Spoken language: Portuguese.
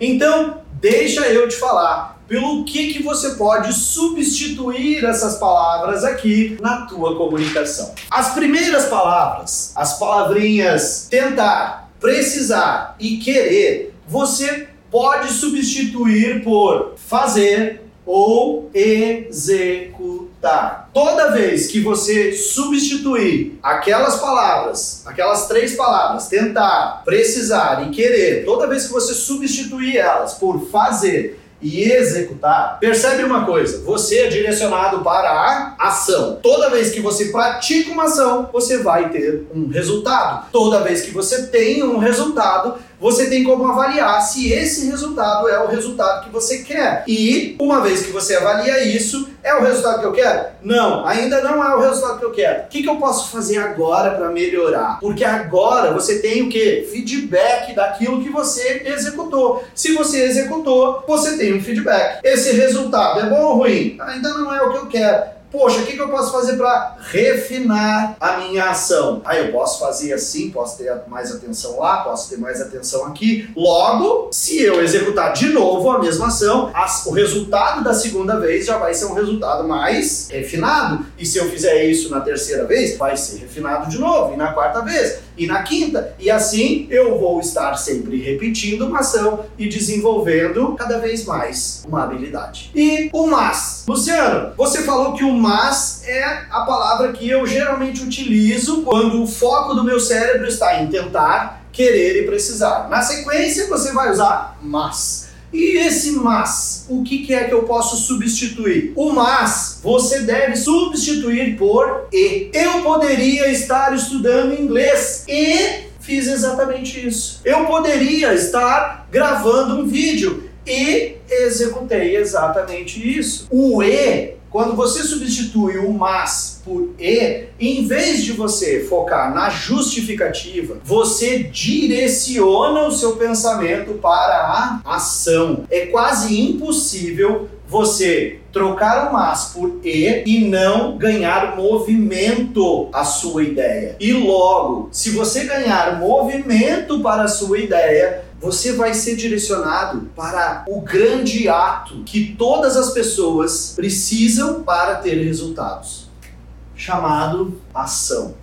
Então, deixa eu te falar pelo que, que você pode substituir essas palavras aqui na tua comunicação. As primeiras palavras, as palavrinhas tentar, precisar e querer, você pode substituir por fazer ou executar. Toda vez que você substituir aquelas palavras, aquelas três palavras, tentar, precisar e querer, toda vez que você substituir elas por fazer e executar, percebe uma coisa: você é direcionado para a ação. Toda vez que você pratica uma ação, você vai ter um resultado. Toda vez que você tem um resultado, você tem como avaliar se esse resultado é o resultado que você quer. E uma vez que você avalia isso, é o resultado que eu quero? Não, ainda não é o resultado que eu quero. O que, que eu posso fazer agora para melhorar? Porque agora você tem o que? Feedback daquilo que você executou. Se você executou, você tem um feedback. Esse resultado é bom ou ruim? Ainda não é o que eu quero Poxa, o que, que eu posso fazer para refinar a minha ação? Ah, eu posso fazer assim, posso ter mais atenção lá, posso ter mais atenção aqui. Logo, se eu executar de novo a mesma ação, o resultado da segunda vez já vai ser um resultado mais refinado. E se eu fizer isso na terceira vez, vai ser refinado de novo. E na quarta vez, e na quinta. E assim eu vou estar sempre repetindo uma ação e desenvolvendo cada vez mais uma habilidade. E o mas. Luciano, você falou que o mas é a palavra que eu geralmente utilizo quando o foco do meu cérebro está em tentar, querer e precisar. Na sequência, você vai usar mas. E esse o que, que é que eu posso substituir? O mas você deve substituir por e. Eu poderia estar estudando inglês e fiz exatamente isso. Eu poderia estar gravando um vídeo e executei exatamente isso. O e quando você substitui o mas por e, em vez de você focar na justificativa, você direciona o seu pensamento para a ação. É quase impossível você trocar o mas por e e não ganhar movimento à sua ideia. E logo, se você ganhar movimento para a sua ideia, você vai ser direcionado para o grande ato que todas as pessoas precisam para ter resultados, chamado ação.